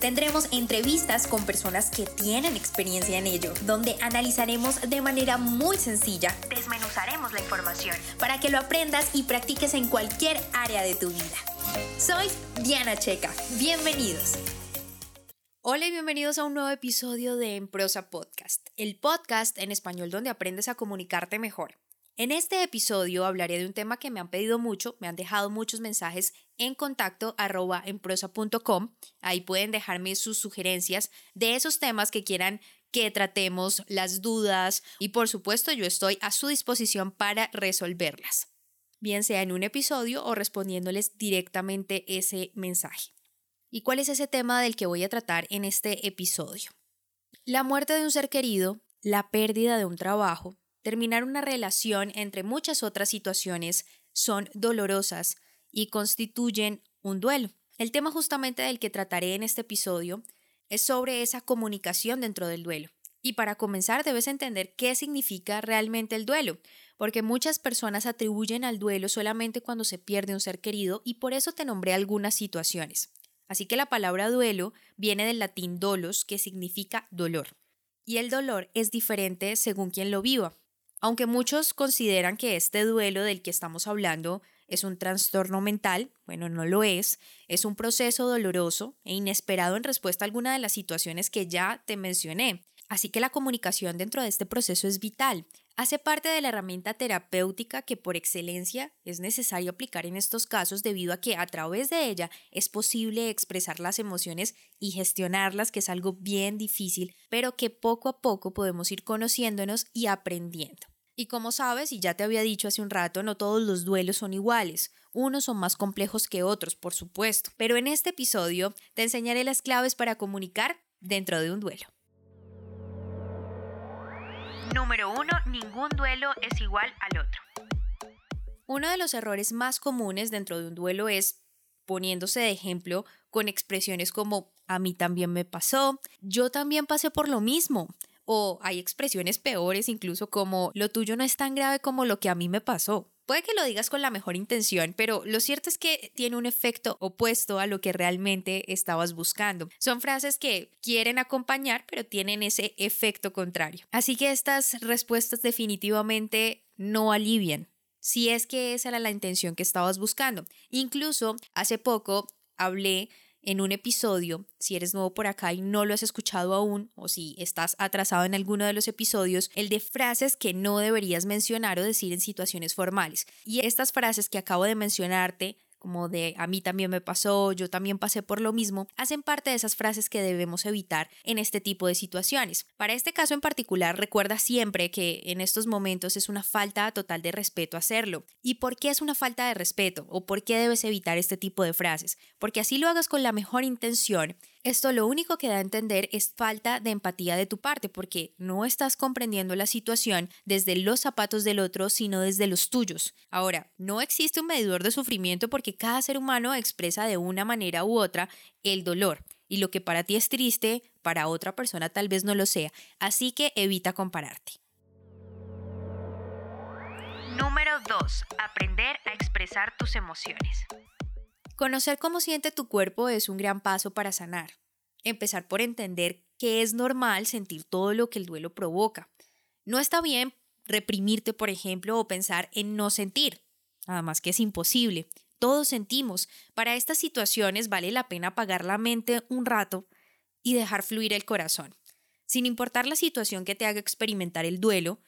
Tendremos entrevistas con personas que tienen experiencia en ello, donde analizaremos de manera muy sencilla, desmenuzaremos la información para que lo aprendas y practiques en cualquier área de tu vida. Soy Diana Checa, bienvenidos. Hola y bienvenidos a un nuevo episodio de En Prosa Podcast, el podcast en español donde aprendes a comunicarte mejor. En este episodio hablaré de un tema que me han pedido mucho, me han dejado muchos mensajes en contacto arroba en prosa.com. Ahí pueden dejarme sus sugerencias de esos temas que quieran que tratemos, las dudas y por supuesto yo estoy a su disposición para resolverlas, bien sea en un episodio o respondiéndoles directamente ese mensaje. ¿Y cuál es ese tema del que voy a tratar en este episodio? La muerte de un ser querido, la pérdida de un trabajo, Terminar una relación entre muchas otras situaciones son dolorosas y constituyen un duelo. El tema justamente del que trataré en este episodio es sobre esa comunicación dentro del duelo. Y para comenzar debes entender qué significa realmente el duelo, porque muchas personas atribuyen al duelo solamente cuando se pierde un ser querido y por eso te nombré algunas situaciones. Así que la palabra duelo viene del latín dolos, que significa dolor. Y el dolor es diferente según quien lo viva. Aunque muchos consideran que este duelo del que estamos hablando es un trastorno mental, bueno, no lo es, es un proceso doloroso e inesperado en respuesta a alguna de las situaciones que ya te mencioné. Así que la comunicación dentro de este proceso es vital. Hace parte de la herramienta terapéutica que por excelencia es necesario aplicar en estos casos debido a que a través de ella es posible expresar las emociones y gestionarlas, que es algo bien difícil, pero que poco a poco podemos ir conociéndonos y aprendiendo. Y como sabes, y ya te había dicho hace un rato, no todos los duelos son iguales. Unos son más complejos que otros, por supuesto. Pero en este episodio te enseñaré las claves para comunicar dentro de un duelo. Número 1. Ningún duelo es igual al otro. Uno de los errores más comunes dentro de un duelo es poniéndose de ejemplo con expresiones como a mí también me pasó, yo también pasé por lo mismo, o hay expresiones peores incluso como lo tuyo no es tan grave como lo que a mí me pasó. Puede que lo digas con la mejor intención, pero lo cierto es que tiene un efecto opuesto a lo que realmente estabas buscando. Son frases que quieren acompañar, pero tienen ese efecto contrario. Así que estas respuestas definitivamente no alivian, si es que esa era la intención que estabas buscando. Incluso hace poco hablé en un episodio, si eres nuevo por acá y no lo has escuchado aún, o si estás atrasado en alguno de los episodios, el de frases que no deberías mencionar o decir en situaciones formales. Y estas frases que acabo de mencionarte como de a mí también me pasó, yo también pasé por lo mismo, hacen parte de esas frases que debemos evitar en este tipo de situaciones. Para este caso en particular, recuerda siempre que en estos momentos es una falta total de respeto hacerlo. ¿Y por qué es una falta de respeto? ¿O por qué debes evitar este tipo de frases? Porque así lo hagas con la mejor intención, esto lo único que da a entender es falta de empatía de tu parte, porque no estás comprendiendo la situación desde los zapatos del otro, sino desde los tuyos. Ahora, no existe un medidor de sufrimiento porque cada ser humano expresa de una manera u otra el dolor. Y lo que para ti es triste, para otra persona tal vez no lo sea. Así que evita compararte. Número 2. Aprender a expresar tus emociones. Conocer cómo siente tu cuerpo es un gran paso para sanar. Empezar por entender que es normal sentir todo lo que el duelo provoca. No está bien reprimirte, por ejemplo, o pensar en no sentir. Nada más que es imposible. Todos sentimos. Para estas situaciones vale la pena apagar la mente un rato y dejar fluir el corazón. Sin importar la situación que te haga experimentar el duelo,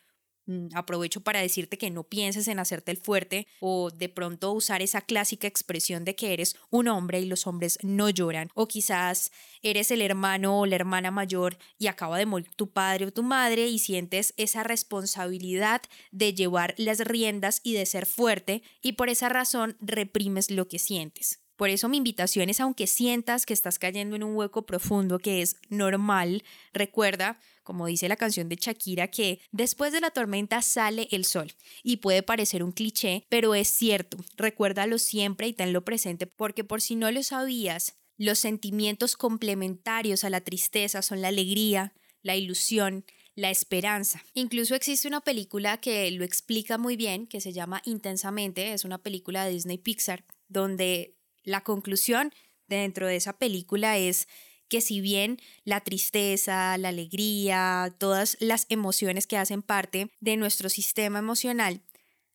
aprovecho para decirte que no pienses en hacerte el fuerte o de pronto usar esa clásica expresión de que eres un hombre y los hombres no lloran o quizás eres el hermano o la hermana mayor y acaba de morir tu padre o tu madre y sientes esa responsabilidad de llevar las riendas y de ser fuerte y por esa razón reprimes lo que sientes. Por eso mi invitación es, aunque sientas que estás cayendo en un hueco profundo que es normal, recuerda como dice la canción de Shakira, que después de la tormenta sale el sol. Y puede parecer un cliché, pero es cierto. Recuérdalo siempre y tenlo presente porque por si no lo sabías, los sentimientos complementarios a la tristeza son la alegría, la ilusión, la esperanza. Incluso existe una película que lo explica muy bien, que se llama Intensamente, es una película de Disney Pixar, donde la conclusión dentro de esa película es que si bien la tristeza, la alegría, todas las emociones que hacen parte de nuestro sistema emocional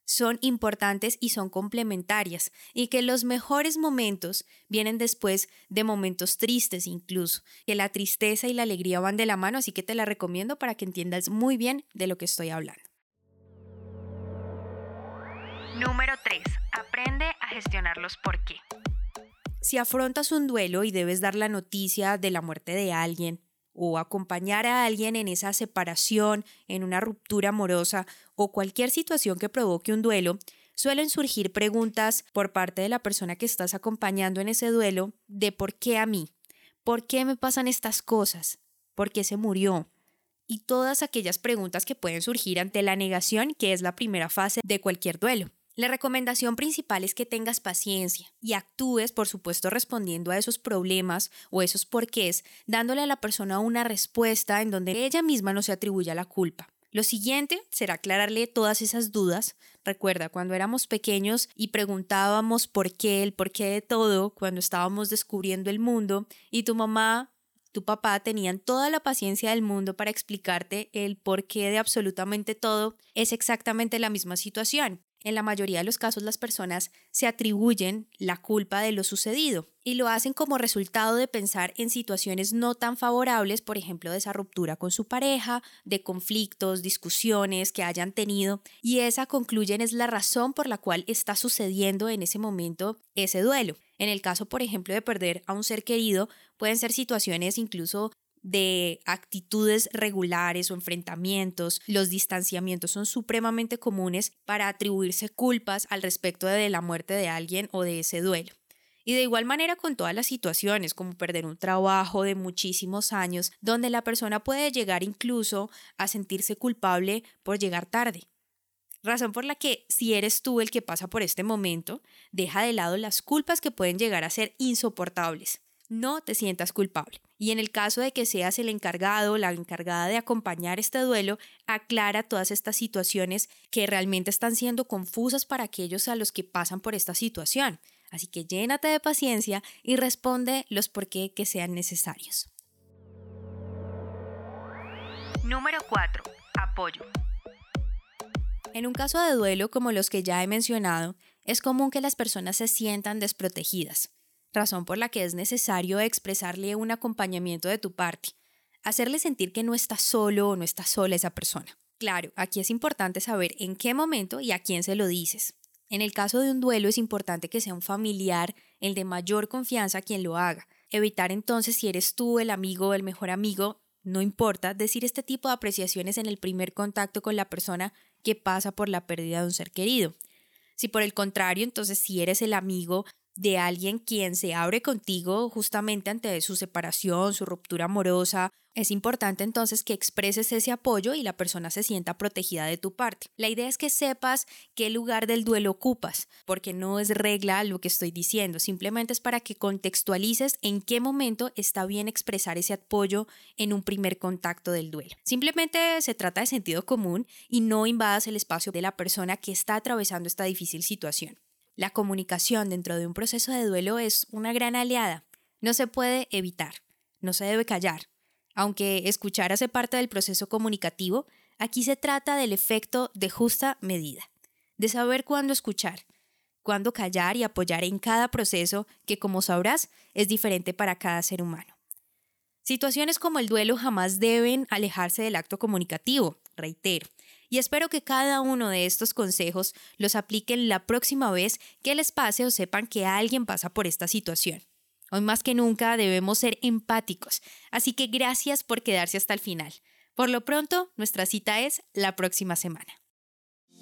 son importantes y son complementarias y que los mejores momentos vienen después de momentos tristes incluso, que la tristeza y la alegría van de la mano, así que te la recomiendo para que entiendas muy bien de lo que estoy hablando. Número 3. Aprende a gestionar los por qué. Si afrontas un duelo y debes dar la noticia de la muerte de alguien, o acompañar a alguien en esa separación, en una ruptura amorosa o cualquier situación que provoque un duelo, suelen surgir preguntas por parte de la persona que estás acompañando en ese duelo de por qué a mí, por qué me pasan estas cosas, por qué se murió, y todas aquellas preguntas que pueden surgir ante la negación, que es la primera fase de cualquier duelo. La recomendación principal es que tengas paciencia y actúes, por supuesto, respondiendo a esos problemas o esos porqués, dándole a la persona una respuesta en donde ella misma no se atribuya la culpa. Lo siguiente será aclararle todas esas dudas. Recuerda, cuando éramos pequeños y preguntábamos por qué, el porqué de todo, cuando estábamos descubriendo el mundo, y tu mamá tu papá tenían toda la paciencia del mundo para explicarte el porqué de absolutamente todo, es exactamente la misma situación. En la mayoría de los casos las personas se atribuyen la culpa de lo sucedido y lo hacen como resultado de pensar en situaciones no tan favorables, por ejemplo, de esa ruptura con su pareja, de conflictos, discusiones que hayan tenido y esa concluyen es la razón por la cual está sucediendo en ese momento ese duelo. En el caso, por ejemplo, de perder a un ser querido, pueden ser situaciones incluso de actitudes regulares o enfrentamientos, los distanciamientos son supremamente comunes para atribuirse culpas al respecto de la muerte de alguien o de ese duelo. Y de igual manera con todas las situaciones, como perder un trabajo de muchísimos años, donde la persona puede llegar incluso a sentirse culpable por llegar tarde. Razón por la que si eres tú el que pasa por este momento, deja de lado las culpas que pueden llegar a ser insoportables no te sientas culpable. Y en el caso de que seas el encargado o la encargada de acompañar este duelo, aclara todas estas situaciones que realmente están siendo confusas para aquellos a los que pasan por esta situación. Así que llénate de paciencia y responde los por qué que sean necesarios. Número 4. Apoyo. En un caso de duelo como los que ya he mencionado, es común que las personas se sientan desprotegidas razón por la que es necesario expresarle un acompañamiento de tu parte, hacerle sentir que no está solo o no está sola esa persona. Claro, aquí es importante saber en qué momento y a quién se lo dices. En el caso de un duelo es importante que sea un familiar, el de mayor confianza quien lo haga. Evitar entonces si eres tú el amigo o el mejor amigo, no importa, decir este tipo de apreciaciones en el primer contacto con la persona que pasa por la pérdida de un ser querido. Si por el contrario, entonces si eres el amigo de alguien quien se abre contigo justamente ante su separación, su ruptura amorosa, es importante entonces que expreses ese apoyo y la persona se sienta protegida de tu parte. La idea es que sepas qué lugar del duelo ocupas, porque no es regla lo que estoy diciendo, simplemente es para que contextualices en qué momento está bien expresar ese apoyo en un primer contacto del duelo. Simplemente se trata de sentido común y no invadas el espacio de la persona que está atravesando esta difícil situación. La comunicación dentro de un proceso de duelo es una gran aliada. No se puede evitar, no se debe callar. Aunque escuchar hace parte del proceso comunicativo, aquí se trata del efecto de justa medida, de saber cuándo escuchar, cuándo callar y apoyar en cada proceso que, como sabrás, es diferente para cada ser humano. Situaciones como el duelo jamás deben alejarse del acto comunicativo, reitero y espero que cada uno de estos consejos los apliquen la próxima vez que les pase o sepan que alguien pasa por esta situación. Hoy más que nunca debemos ser empáticos, así que gracias por quedarse hasta el final. Por lo pronto, nuestra cita es la próxima semana.